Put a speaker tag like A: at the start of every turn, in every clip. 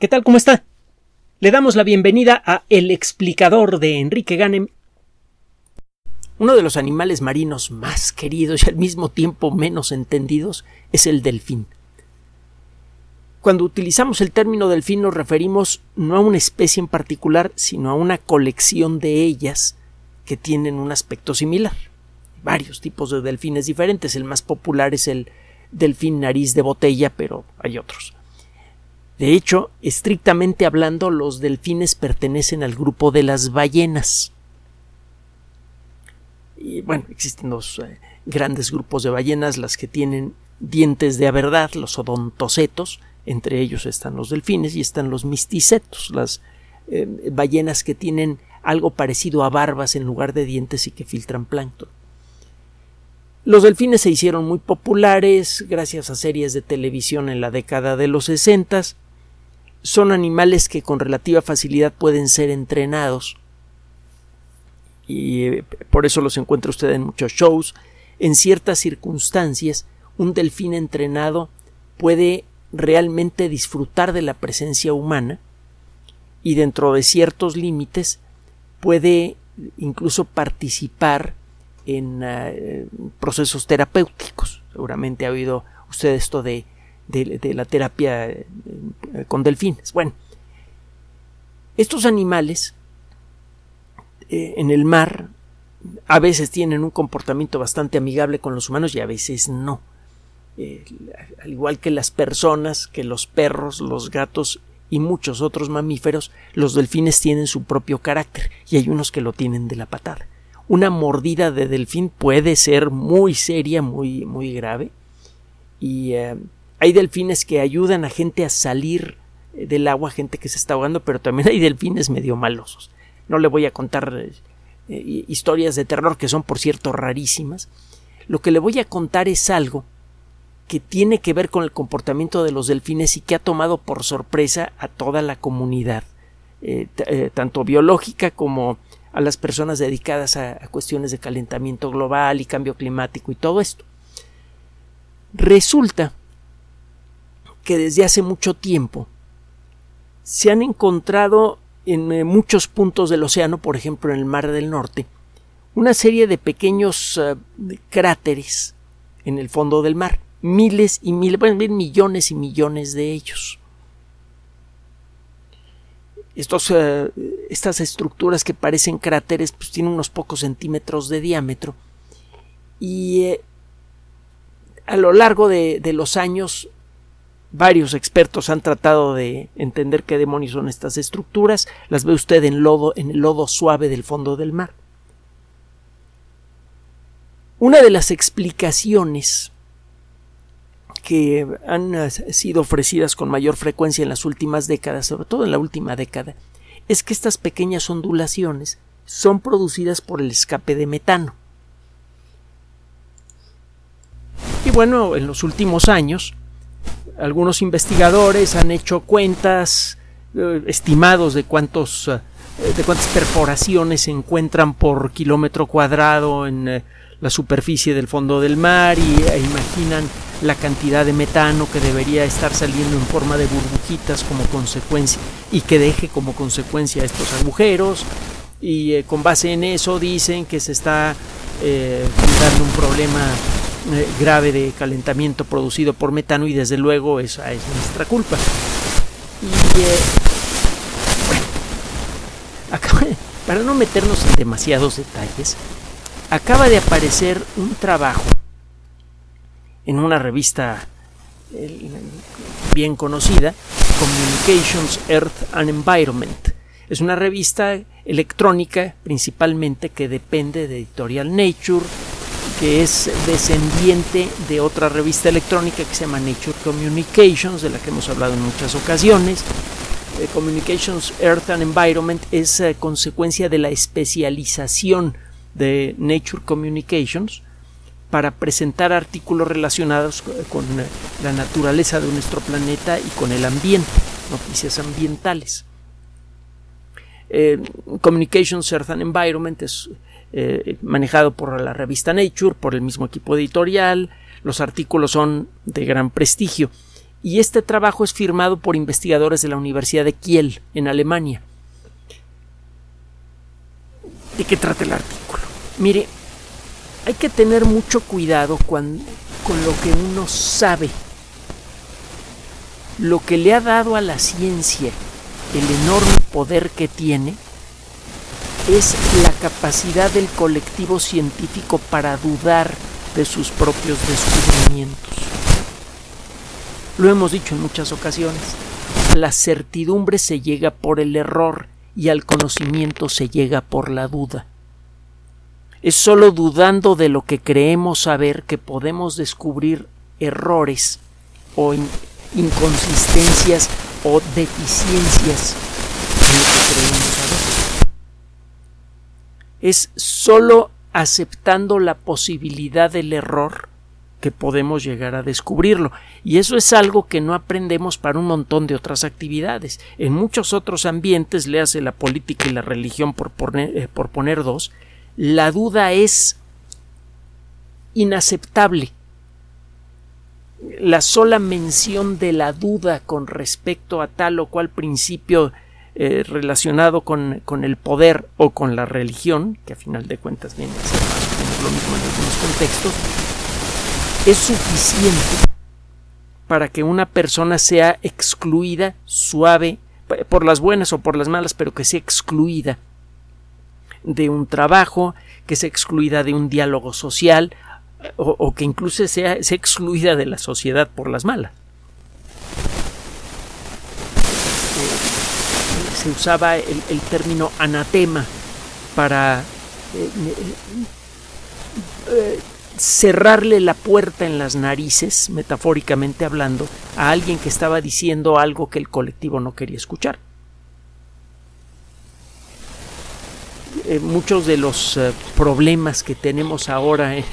A: ¿Qué tal? ¿Cómo está? Le damos la bienvenida a El explicador de Enrique Ganem. Uno de los animales marinos más queridos y al mismo tiempo menos entendidos es el delfín. Cuando utilizamos el término delfín nos referimos no a una especie en particular, sino a una colección de ellas que tienen un aspecto similar. Varios tipos de delfines diferentes. El más popular es el delfín nariz de botella, pero hay otros. De hecho, estrictamente hablando, los delfines pertenecen al grupo de las ballenas. Y bueno, existen dos eh, grandes grupos de ballenas, las que tienen dientes de verdad, los odontocetos, entre ellos están los delfines y están los misticetos, las eh, ballenas que tienen algo parecido a barbas en lugar de dientes y que filtran plancton. Los delfines se hicieron muy populares gracias a series de televisión en la década de los sesentas son animales que con relativa facilidad pueden ser entrenados y eh, por eso los encuentra usted en muchos shows. En ciertas circunstancias, un delfín entrenado puede realmente disfrutar de la presencia humana y dentro de ciertos límites puede incluso participar en eh, procesos terapéuticos. Seguramente ha oído usted esto de de, la terapia eh, con delfines. Bueno, estos animales eh, en el mar a veces tienen un comportamiento bastante amigable con los humanos y a veces no. Eh, al igual que las personas, que los perros, los gatos y muchos otros mamíferos, los delfines tienen su propio carácter y hay unos que lo tienen de la patada. Una mordida de delfín puede ser muy seria, muy, muy grave y hay delfines que ayudan a gente a salir eh, del agua, gente que se está ahogando, pero también hay delfines medio malosos. No le voy a contar eh, eh, historias de terror que son, por cierto, rarísimas. Lo que le voy a contar es algo que tiene que ver con el comportamiento de los delfines y que ha tomado por sorpresa a toda la comunidad, tanto biológica como a las personas dedicadas a cuestiones de calentamiento global y cambio climático y todo esto. Resulta que desde hace mucho tiempo se han encontrado en eh, muchos puntos del océano, por ejemplo en el Mar del Norte, una serie de pequeños eh, cráteres en el fondo del mar, miles y miles, bueno, millones y millones de ellos. Eh, estas estructuras que parecen cráteres pues, tienen unos pocos centímetros de diámetro y a lo largo de los años Varios expertos han tratado de entender qué demonios son estas estructuras. Las ve usted en lodo, en el lodo suave del fondo del mar. Una de las explicaciones que han sido ofrecidas con mayor frecuencia en las últimas décadas, sobre todo en la última década, es que estas pequeñas ondulaciones son producidas por el escape de metano. Y bueno, en los últimos años algunos investigadores han hecho cuentas eh, estimados de cuántos eh, de cuántas perforaciones se encuentran por kilómetro cuadrado en eh, la superficie del fondo del mar y e imaginan la cantidad de metano que debería estar saliendo en forma de burbujitas como consecuencia y que deje como consecuencia estos agujeros. Y con base en eso dicen que se está dando un problema eh, grave de calentamiento producido por metano y desde luego esa es nuestra culpa. Eh, bueno, para no meternos en demasiados detalles, acaba de aparecer un trabajo en una revista bien conocida, Communications Earth and Environment. Es una revista electrónica principalmente que depende de Editorial Nature, que es descendiente de otra revista electrónica que se llama Nature Communications, de la que hemos hablado en muchas ocasiones. Eh, Communications Earth and Environment es eh, consecuencia de la especialización de Nature Communications para presentar artículos relacionados con eh, la naturaleza de nuestro planeta y con el ambiente, noticias ambientales. Communications Earth and Environment es eh, manejado por la revista Nature, por el mismo equipo editorial, los artículos son de gran prestigio y este trabajo es firmado por investigadores de la Universidad de Kiel, en Alemania. ¿De qué trata el artículo? Mire, hay que tener mucho cuidado con lo que uno sabe. Lo que le ha dado a la ciencia el enorme poder que tiene es la capacidad del colectivo científico para dudar de sus propios descubrimientos. Lo hemos dicho en muchas ocasiones, la certidumbre se llega por el error y al conocimiento se llega por la duda. Es sólo dudando de lo que creemos saber que podemos descubrir errores o inconsistencias o deficiencias en lo que creemos. Es sólo aceptando la posibilidad del error que podemos llegar a descubrirlo. Y eso es algo que no aprendemos para un montón de otras actividades. En muchos otros ambientes, le hace la política y la religión por poner, eh, por poner dos, la duda es inaceptable. La sola mención de la duda con respecto a tal o cual principio eh, relacionado con, con, el poder o con la religión, que a final de cuentas viene a ser o lo mismo en algunos contextos, es suficiente para que una persona sea excluida suave por las buenas o por las malas, pero que sea excluida de un trabajo, que sea excluida de un diálogo social o, que incluso sea, sea, excluida de la sociedad por las malas. Eh, se usaba el, término anatema para eh, eh, cerrarle la puerta en las narices, metafóricamente hablando, a alguien que estaba diciendo algo que el colectivo no quería escuchar. Eh, muchos de los eh, problemas que tenemos ahora en,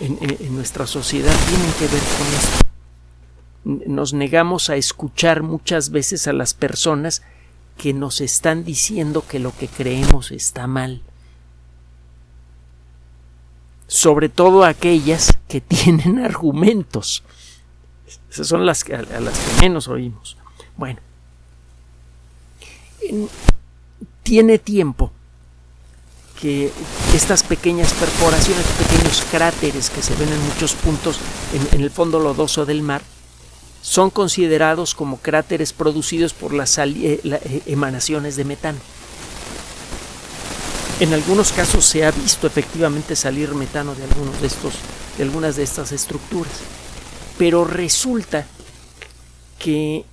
A: en nuestra sociedad tienen que ver con esto. Nos negamos a escuchar muchas veces a las personas que nos están diciendo que lo que creemos está mal sobre todo aquellas que tienen argumentos. Esas son las que, a, las que menos oímos. Bueno, tiene tiempo que estas pequeñas perforaciones, pequeños cráteres que se ven en muchos puntos en el fondo lodoso del mar, son considerados como cráteres producidos por las eh, eh, emanaciones de metano. En algunos casos se ha visto efectivamente salir metano de algunos de estos, de algunas de estas estructuras. Pero resulta que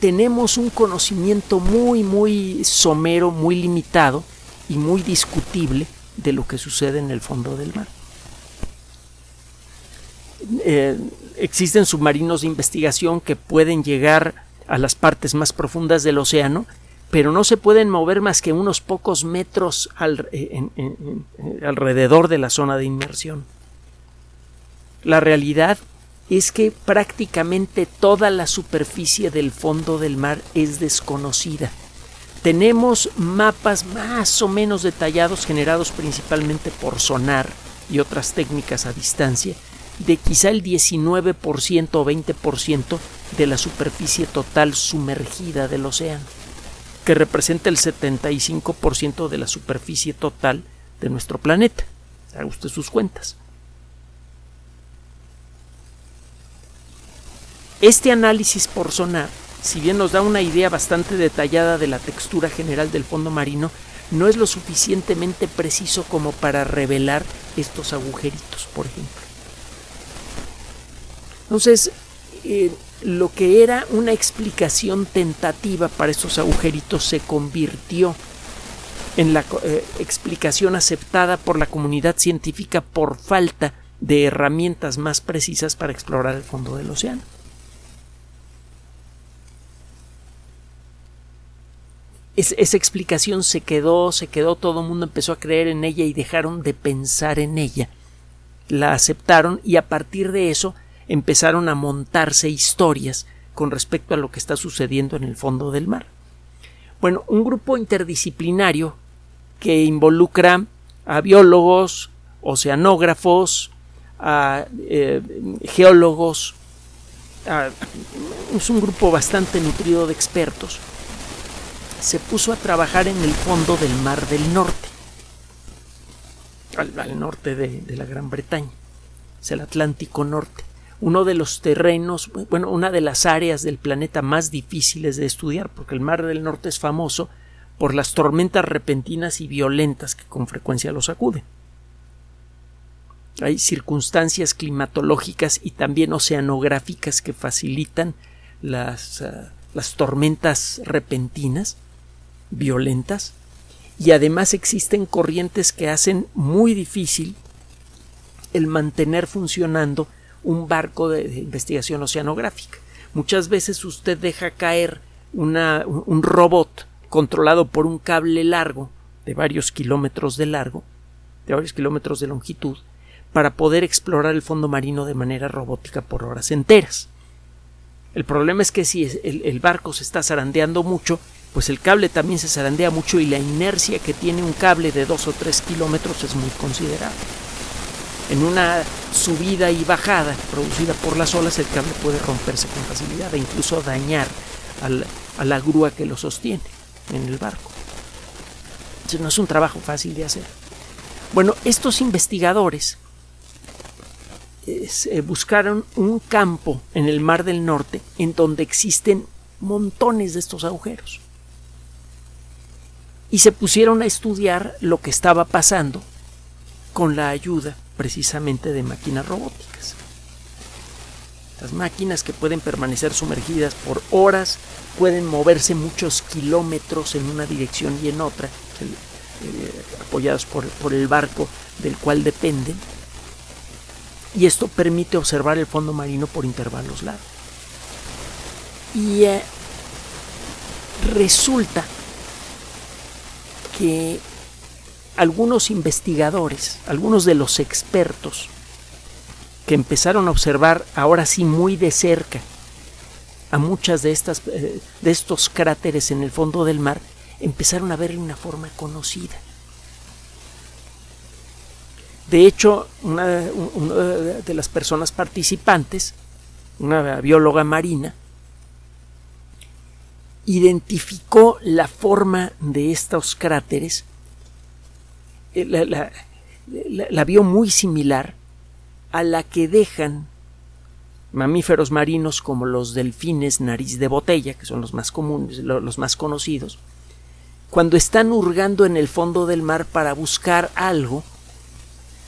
A: tenemos un conocimiento muy, muy somero, muy limitado y muy discutible de lo que sucede en el fondo del mar. Eh, existen submarinos de investigación que pueden llegar a las partes más profundas del océano pero no se pueden mover más que unos pocos metros eh, alrededor de la zona de inmersión. La realidad es que prácticamente toda la superficie del fondo del mar es desconocida. Tenemos mapas más o menos detallados generados principalmente por sonar y otras técnicas a distancia de quizá el 19% o 20% de la superficie total sumergida del océano que representa el 75% de la superficie total de nuestro planeta. Haga usted sus cuentas. Este análisis por sonar, si bien nos da una idea bastante detallada de la textura general del fondo marino, no es lo suficientemente preciso como para revelar estos agujeritos, por ejemplo. Entonces, eh, lo que era una explicación tentativa para esos agujeritos se convirtió en la eh, explicación aceptada por la comunidad científica por falta de herramientas más precisas para explorar el fondo del océano. esa explicación se quedó, se quedó, todo el mundo empezó a creer en ella y dejaron de pensar en ella. La aceptaron y a partir de eso empezaron a montarse historias con respecto a lo que está sucediendo en el fondo del mar. Bueno, un grupo interdisciplinario que involucra a biólogos, oceanógrafos, a eh, geólogos, es un grupo bastante nutrido de expertos, se puso a trabajar en el fondo del Mar del Norte, al, norte de, de la Gran Bretaña, es el Atlántico Norte uno de los terrenos, bueno, una de las áreas del planeta más difíciles de estudiar, porque el Mar del Norte es famoso por las tormentas repentinas y violentas que con frecuencia lo sacuden. Hay circunstancias climatológicas y también oceanográficas que facilitan las, ah, las tormentas repentinas, violentas, y además existen corrientes que hacen muy difícil el mantener funcionando un barco de, investigación oceanográfica. Muchas veces usted deja caer un robot controlado por un cable largo de varios kilómetros de largo, de varios kilómetros de longitud, para poder explorar el fondo marino de manera robótica por horas enteras. El problema es que si el, el, barco se está zarandeando mucho, pues el cable también se zarandea mucho y la inercia que tiene un cable de dos o tres kilómetros es muy considerable. En una subida y bajada producida por las olas, el cable puede romperse con facilidad e incluso dañar a la grúa que lo sostiene en el barco. no es un trabajo fácil de hacer. Bueno, estos investigadores eh, buscaron un campo en el Mar del Norte en donde existen montones de estos agujeros. Y se pusieron a estudiar lo que estaba pasando con la ayuda precisamente de máquinas robóticas. Las máquinas que pueden permanecer sumergidas por horas, pueden moverse muchos kilómetros en una dirección y en otra, eh, apoyadas por, el barco del cual dependen, y esto permite observar el fondo marino por intervalos largos. Y eh, resulta que algunos investigadores, algunos de los expertos que empezaron a observar ahora sí muy de cerca a muchas de estas eh, de estos cráteres en el fondo del mar, empezaron a verle una forma conocida. De hecho, una, de las personas participantes, una bióloga marina, identificó la forma de estos cráteres eh, la, vio muy similar a la que dejan mamíferos marinos como los delfines nariz de botella, que son los más comunes, los más conocidos, cuando están hurgando en el fondo del mar para buscar algo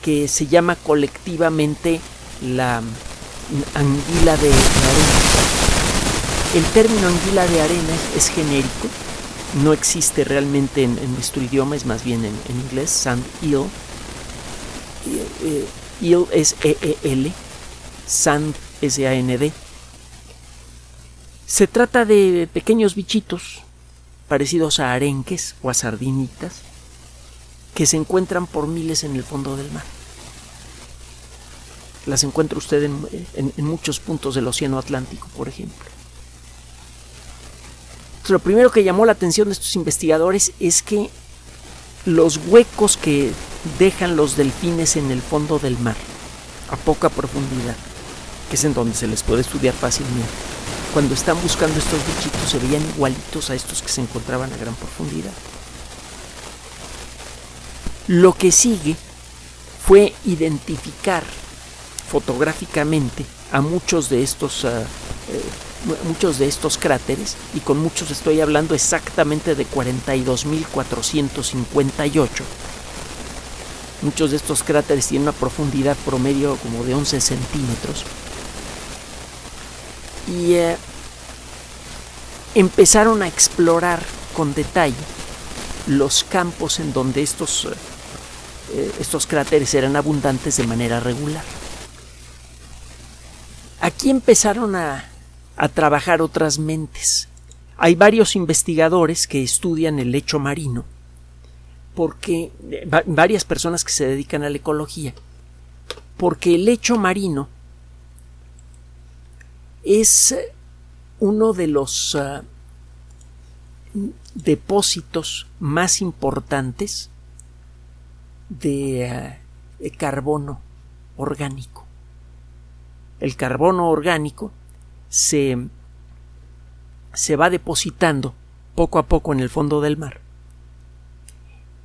A: que se llama colectivamente la anguila de, arena. El término anguila de arena es genérico no existe realmente en, nuestro idioma, es más bien en, inglés, sand eel. Eh, eel es E-E-L, sand S-A-N-D. Se trata de pequeños bichitos parecidos a arenques o a sardinitas que se encuentran por miles en el fondo del mar. Las encuentra usted en muchos puntos del Océano Atlántico, por ejemplo lo primero que llamó la atención de estos investigadores es que los huecos que dejan los delfines en el fondo del mar, a poca profundidad, que es en donde se les puede estudiar fácilmente, cuando están buscando estos bichitos se veían igualitos a estos que se encontraban a gran profundidad. Lo que sigue fue identificar fotográficamente a muchos de estos ah, eh, muchos de estos cráteres, y con muchos estoy hablando exactamente de 42.458. Muchos de estos cráteres tienen una profundidad promedio como de 11 centímetros. Y eh, empezaron a explorar con detalle los campos en donde estos, eh, estos cráteres eran abundantes de manera regular. Aquí empezaron a a trabajar otras mentes. Hay varios investigadores que estudian el lecho marino, porque varias personas que se dedican a la ecología, porque el lecho marino es uno de los ah, depósitos más importantes de ah, carbono orgánico. El carbono orgánico se, se va depositando poco a poco en el fondo del mar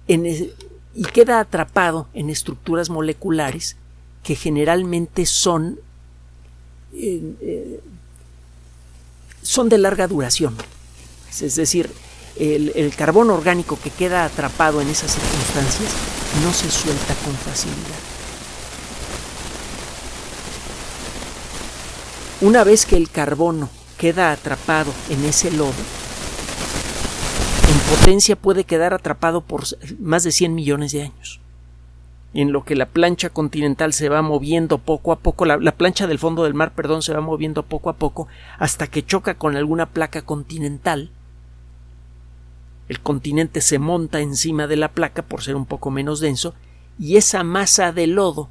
A: y queda atrapado en estructuras moleculares que generalmente son eh, eh, son de larga duración. Es decir, el, el carbono orgánico que queda atrapado en esas circunstancias no se suelta con facilidad. Una vez que el carbono queda atrapado en ese lodo, en potencia puede quedar atrapado por más de 100 millones de años. En lo que la plancha continental se va moviendo poco a poco, la, la, plancha del fondo del mar, perdón, se va moviendo poco a poco hasta que choca con alguna placa continental. El continente se monta encima de la placa por ser un poco menos denso y esa masa de lodo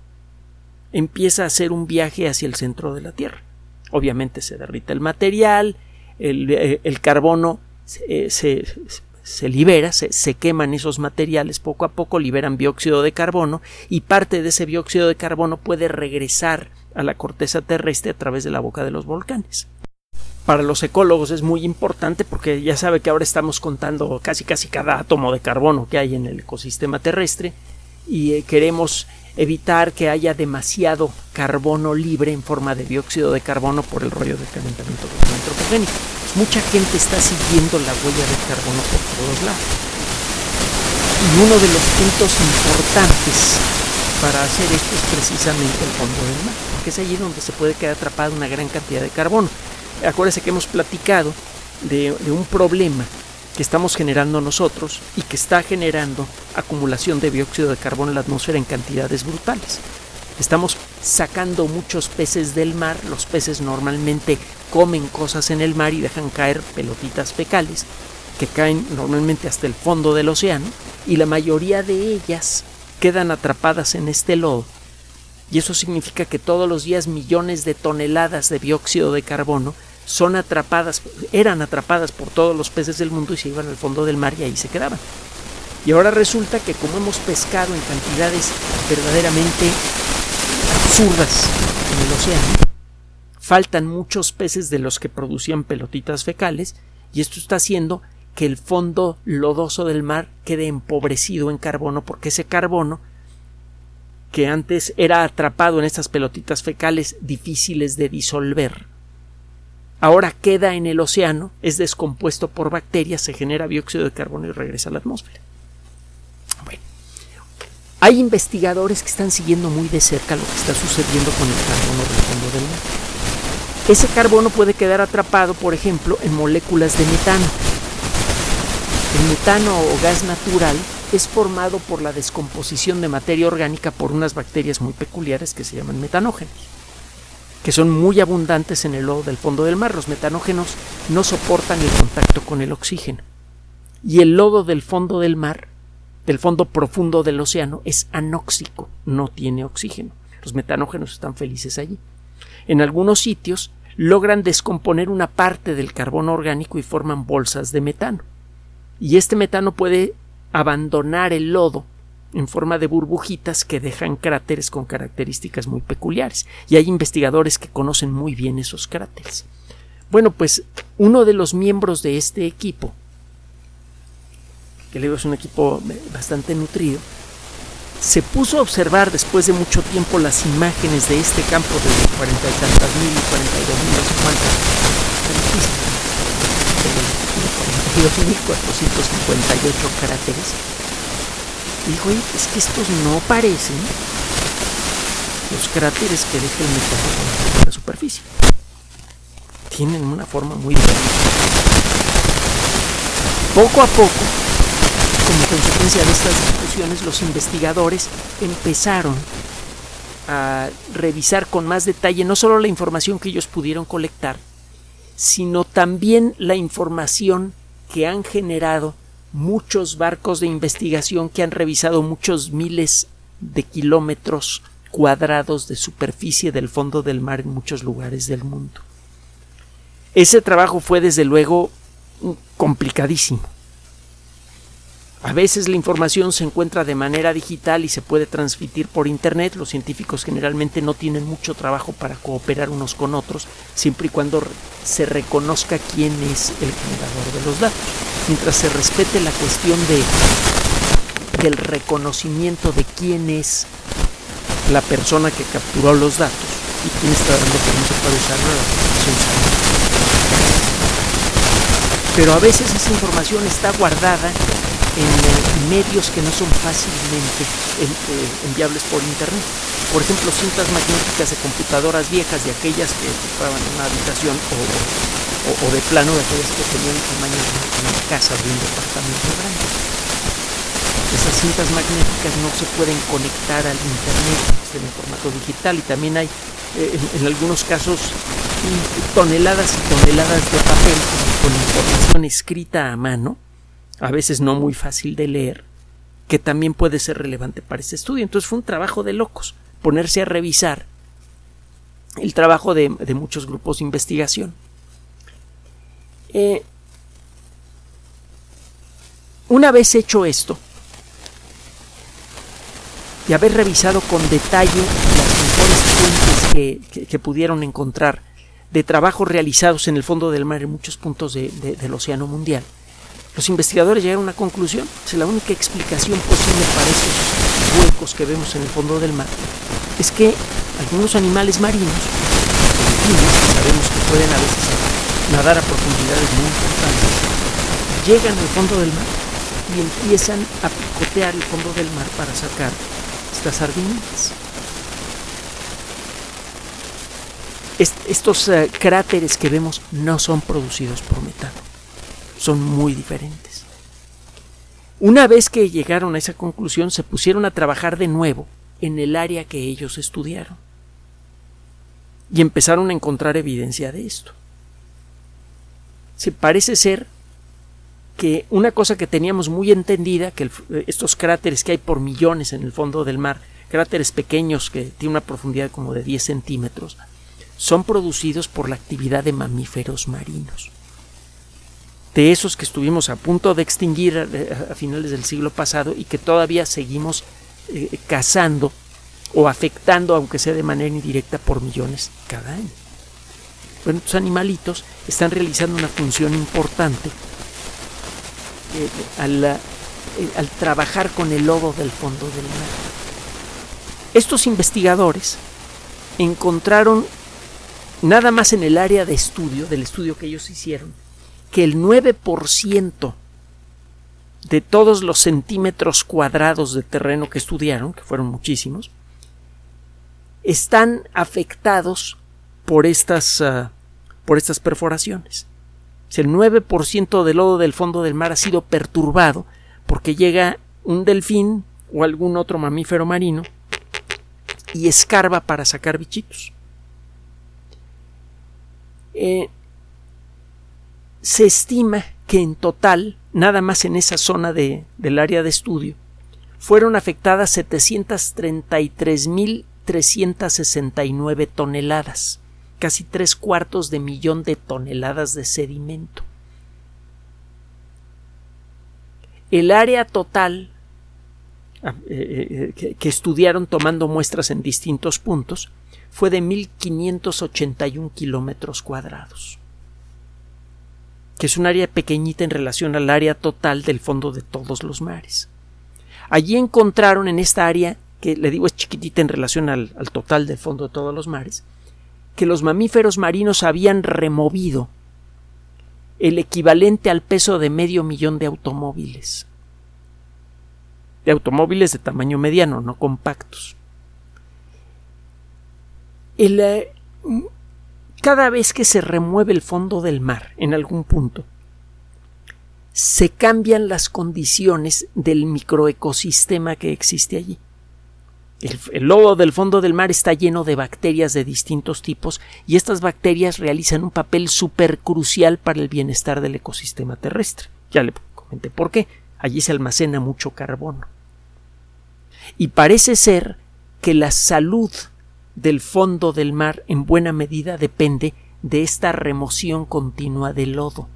A: empieza a hacer un viaje hacia el centro de la Tierra. Obviamente se derrita el material, el, eh, el carbono se, se, se libera, se, se, queman esos materiales poco a poco, liberan dióxido de carbono y parte de ese dióxido de carbono puede regresar a la corteza terrestre a través de la boca de los volcanes. Para los ecólogos es muy importante porque ya sabe que ahora estamos contando casi casi cada átomo de carbono que hay en el ecosistema terrestre y eh, queremos evitar que haya demasiado carbono libre en forma de dióxido de carbono por el rollo del calentamiento global. Mucha gente está siguiendo la huella del carbono por todos lados. Y uno de los puntos importantes para hacer esto es precisamente el fondo del mar, porque es allí donde se puede quedar atrapada una gran cantidad de carbono. Acuérdense que hemos platicado de un problema que estamos generando nosotros y que está generando acumulación de dióxido de carbono en la atmósfera en cantidades brutales. Estamos sacando muchos peces del mar, los peces normalmente comen cosas en el mar y dejan caer pelotitas fecales que caen normalmente hasta el fondo del océano y la mayoría de ellas quedan atrapadas en este lodo y eso significa que todos los días millones de toneladas de dióxido de carbono son atrapadas, eran atrapadas por todos los peces del mundo y se iban al fondo del mar y ahí se quedaban. Y ahora resulta que como hemos pescado en cantidades verdaderamente absurdas en el océano, faltan muchos peces de los que producían pelotitas fecales y esto está haciendo que el fondo lodoso del mar quede empobrecido en carbono porque ese carbono que antes era atrapado en estas pelotitas fecales difíciles de disolver ahora queda en el océano, es descompuesto por bacterias, se genera dióxido de carbono y regresa a la atmósfera. Hay investigadores que están siguiendo muy de cerca lo que está sucediendo con el carbono del fondo del mar. Ese carbono puede quedar atrapado, por ejemplo, en moléculas de metano. El metano o gas natural es formado por la descomposición de materia orgánica por unas bacterias muy peculiares que se llaman metanógenos que son muy abundantes en el lodo del fondo del mar. Los metanógenos no soportan el contacto con el oxígeno. Y el lodo del fondo del mar, del fondo profundo del océano, es anóxico, no tiene oxígeno. Los metanógenos están felices allí. En algunos sitios logran descomponer una parte del carbono orgánico y forman bolsas de metano. Y este metano puede abandonar el lodo en forma de burbujitas que dejan cráteres con características muy peculiares. Y hay investigadores que conocen muy bien esos cráteres. Bueno, pues uno de los miembros de este equipo, que le digo es un equipo bastante nutrido, se puso a observar después de mucho tiempo las imágenes de este campo de cuarenta y tantas mil y cuarenta y dos mil, no sé cuántas, dijo, es que estos no parecen los cráteres que deja el meteorito en la superficie. Tienen una forma muy diferente. Poco a poco, como consecuencia de estas discusiones, los investigadores empezaron a revisar con más detalle no solo la información que ellos pudieron colectar, sino también la información que han generado muchos barcos de investigación que han revisado muchos miles de kilómetros cuadrados de superficie del fondo del mar en muchos lugares del mundo. Ese trabajo fue desde luego complicadísimo. A veces la información se encuentra de manera digital y se puede transmitir por Internet. Los científicos generalmente no tienen mucho trabajo para cooperar unos con otros, siempre y cuando se reconozca quién es el generador de los datos. Mientras se respete la cuestión de, del reconocimiento de quién es la persona que capturó los datos y quién está dando permiso para usarlo, la aplicación Pero a veces esa información está guardada en medios que no son fácilmente eh, enviables por internet. Por ejemplo, cintas magnéticas de computadoras viejas, de aquellas que ocupaban una habitación o, de plano de aquellas que tenían tamaño de una casa de un departamento grande. Esas cintas magnéticas no se pueden conectar al internet en formato digital y también hay eh, en, algunos casos toneladas y toneladas de papel con información escrita a mano a veces no muy fácil de leer, que también puede ser relevante para este estudio. Entonces fue un trabajo de locos ponerse a revisar el trabajo de, muchos grupos de investigación. Eh, una vez hecho esto, y haber revisado con detalle las mejores fuentes que, pudieron encontrar de trabajos realizados en el fondo del mar en muchos puntos del océano mundial, los investigadores llegaron a una conclusión. Es la única explicación posible para esos huecos que vemos en el fondo del mar. Es que algunos animales marinos, sabemos que pueden a veces nadar a profundidades muy importantes, llegan al fondo del mar y empiezan a picotear el fondo del mar para sacar estas sardinitas. estos eh, cráteres que vemos no son producidos por metano son muy diferentes. Una vez que llegaron a esa conclusión, se pusieron a trabajar de nuevo en el área que ellos estudiaron. Y empezaron a encontrar evidencia de esto. Se parece ser que una cosa que teníamos muy entendida, que estos cráteres que hay por millones en el fondo del mar, cráteres pequeños que tienen una profundidad como de 10 centímetros, son producidos por la actividad de mamíferos marinos de esos que estuvimos a punto de extinguir a, finales del siglo pasado y que todavía seguimos eh, cazando o afectando, aunque sea de manera indirecta, por millones cada año. Bueno, estos animalitos están realizando una función importante eh, al, eh, al trabajar con el lodo del fondo del mar. Estos investigadores encontraron nada más en el área de estudio, del estudio que ellos hicieron, que el 9% de todos los centímetros cuadrados de terreno que estudiaron, que fueron muchísimos, están afectados por estas, ah, por estas perforaciones. El 9% del lodo del fondo del mar ha sido perturbado porque llega un delfín o algún otro mamífero marino y escarba para sacar bichitos. Eh, se estima que en total, nada más en esa zona de, del área de estudio, fueron afectadas 733.369 toneladas, casi tres cuartos de millón de toneladas de sedimento. El área total ah, eh, eh, que estudiaron tomando muestras en distintos puntos fue de 1.581 kilómetros cuadrados que es un área pequeñita en relación al área total del fondo de todos los mares. Allí encontraron en esta área, que le digo es chiquitita en relación al, total del fondo de todos los mares, que los mamíferos marinos habían removido el equivalente al peso de medio millón de automóviles. De automóviles de tamaño mediano, no compactos. El, eh, cada vez que se remueve el fondo del mar en algún punto, se cambian las condiciones del microecosistema que existe allí. El, lodo del fondo del mar está lleno de bacterias de distintos tipos y estas bacterias realizan un papel súper crucial para el bienestar del ecosistema terrestre. Ya le comenté por qué. Allí se almacena mucho carbono. Y parece ser que la salud del fondo del mar en buena medida depende de esta remoción continua del lodo.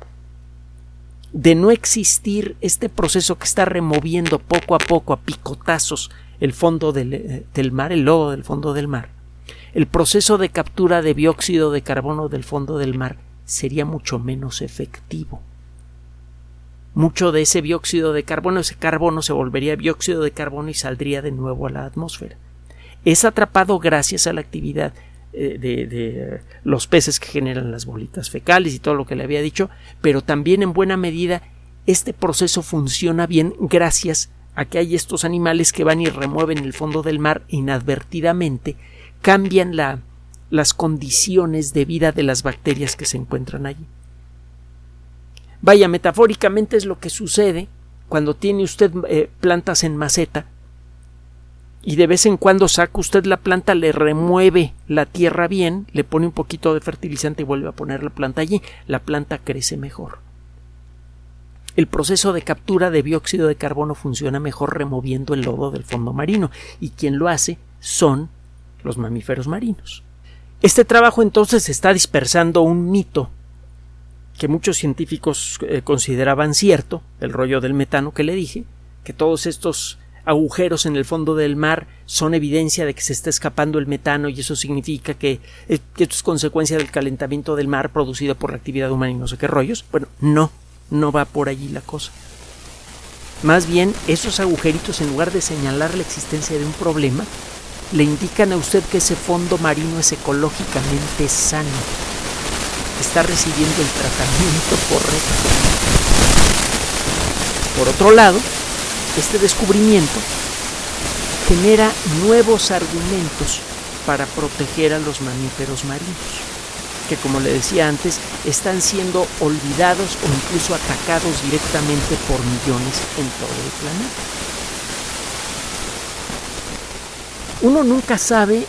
A: de no existir este proceso que está removiendo poco a poco a picotazos el fondo del, eh, del mar, el lodo del fondo del mar, el proceso de captura de dióxido de carbono del fondo del mar sería mucho menos efectivo. Mucho de ese dióxido de carbono, ese carbono se volvería dióxido de carbono y saldría de nuevo a la atmósfera. Es atrapado gracias a la actividad eh, de, de, los peces que generan las bolitas fecales y todo lo que le había dicho, pero también en buena medida este proceso funciona bien gracias a que hay estos animales que van y remueven el fondo del mar inadvertidamente, cambian la, las condiciones de vida de las bacterias que se encuentran allí. Vaya, metafóricamente es lo que sucede cuando tiene usted eh, plantas en maceta y de vez en cuando saca usted la planta, le remueve la tierra bien, le pone un poquito de fertilizante y vuelve a poner la planta allí, la planta crece mejor. El proceso de captura de dióxido de carbono funciona mejor removiendo el lodo del fondo marino y quien lo hace son los mamíferos marinos. Este trabajo entonces está dispersando un mito que muchos científicos eh, consideraban cierto, el rollo del metano que le dije, que todos estos agujeros en el fondo del mar son evidencia de que se está escapando el metano y eso significa que, eh, que esto es consecuencia del calentamiento del mar producido por la actividad humana y no sé qué rollos. Bueno, no, no va por allí la cosa. Más bien, esos agujeritos, en lugar de señalar la existencia de un problema, le indican a usted que ese fondo marino es ecológicamente sano. Está recibiendo el tratamiento correcto. Por otro lado, este descubrimiento genera nuevos argumentos para proteger a los mamíferos marinos, que como le decía antes, están siendo olvidados o incluso atacados directamente por millones en todo el planeta. Uno nunca sabe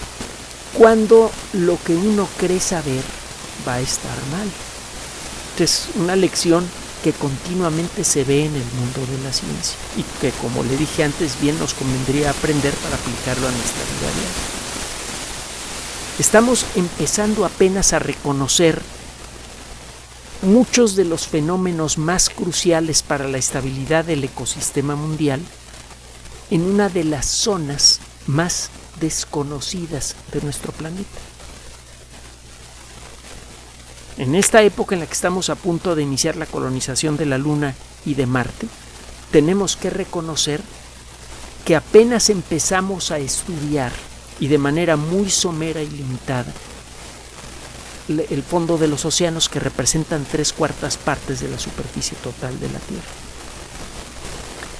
A: cuándo lo que uno cree saber va a estar mal. Es una lección que continuamente se ve en el mundo de la ciencia y que, como le dije antes, bien nos convendría aprender para aplicarlo a nuestra vida diaria. Estamos empezando apenas a reconocer muchos de los fenómenos más cruciales para la estabilidad del ecosistema mundial en una de las zonas más desconocidas de nuestro planeta. En esta época en la que estamos a punto de iniciar la colonización de la Luna y de Marte, tenemos que reconocer que apenas empezamos a estudiar y de manera muy somera y limitada el fondo de los océanos que representan tres cuartas partes de la superficie total de la Tierra.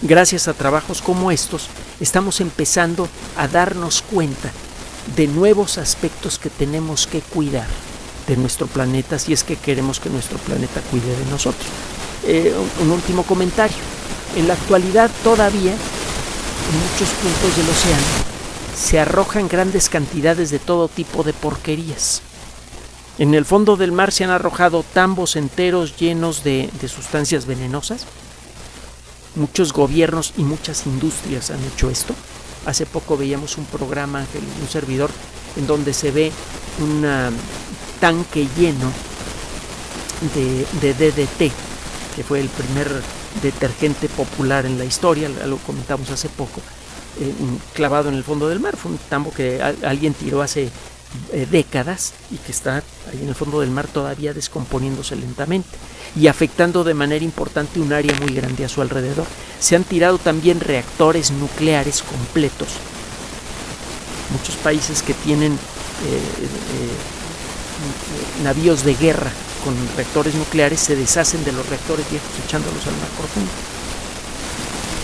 A: Gracias a trabajos como estos, estamos empezando a darnos cuenta de nuevos aspectos que tenemos que cuidar de nuestro planeta si es que queremos que nuestro planeta cuide de nosotros. Eh, un último comentario. En la actualidad todavía en muchos puntos del océano se arrojan grandes cantidades de todo tipo de porquerías. En el fondo del mar se han arrojado tambos enteros llenos de, de sustancias venenosas. Muchos gobiernos y muchas industrias han hecho esto. Hace poco veíamos un programa, un servidor, en donde se ve una tanque lleno de, DDT, que fue el primer detergente popular en la historia, lo comentamos hace poco, eh, clavado en el fondo del mar. Fue un tambo que alguien tiró hace eh, décadas y que está ahí en el fondo del mar todavía descomponiéndose lentamente y afectando de manera importante un área muy grande a su alrededor. Se han tirado también reactores nucleares completos. Muchos países que tienen eh, navíos de guerra con reactores nucleares se deshacen de los reactores viejos echándolos al mar profundo.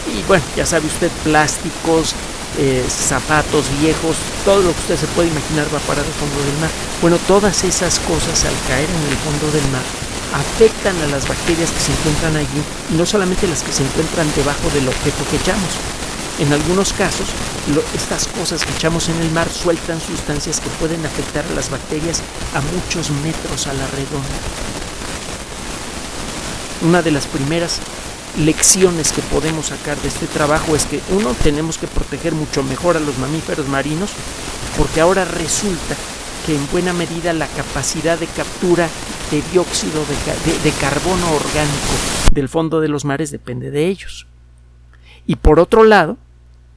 A: Y bueno, ya sabe usted, plásticos, eh, zapatos viejos, todo lo que usted se puede imaginar va a parar al fondo del mar. Bueno, todas esas cosas al caer en el fondo del mar afectan a las bacterias que se encuentran allí y no solamente las que se encuentran debajo del objeto que echamos, en algunos casos, estas cosas que echamos en el mar sueltan sustancias que pueden afectar a las bacterias a muchos metros a la redonda. Una de las primeras lecciones que podemos sacar de este trabajo es que uno tenemos que proteger mucho mejor a los mamíferos marinos porque ahora resulta que en buena medida la capacidad de captura de dióxido de, carbono orgánico del fondo de los mares depende de ellos. Y por otro lado,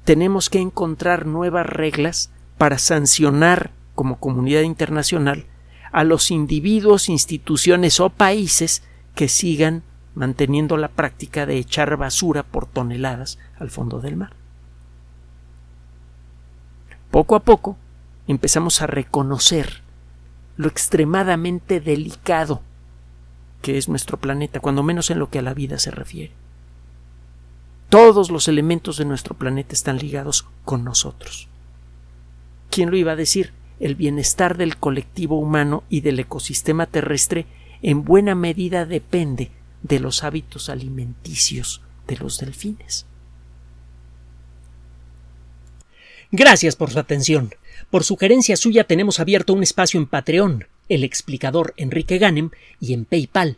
A: tenemos que encontrar nuevas reglas para sancionar como comunidad internacional a los individuos, instituciones o países que sigan manteniendo la práctica de echar basura por toneladas al fondo del mar. Poco a poco empezamos a reconocer lo extremadamente delicado que es nuestro planeta, cuando menos en lo que a la vida se refiere. Todos los elementos de nuestro planeta están ligados con nosotros. ¿Quién lo iba a decir? El bienestar del colectivo humano y del ecosistema terrestre en buena medida depende de los hábitos alimenticios de los delfines.
B: Gracias por su atención. Por sugerencia suya tenemos abierto un espacio en Patreon, el explicador Enrique Ganem, y en PayPal,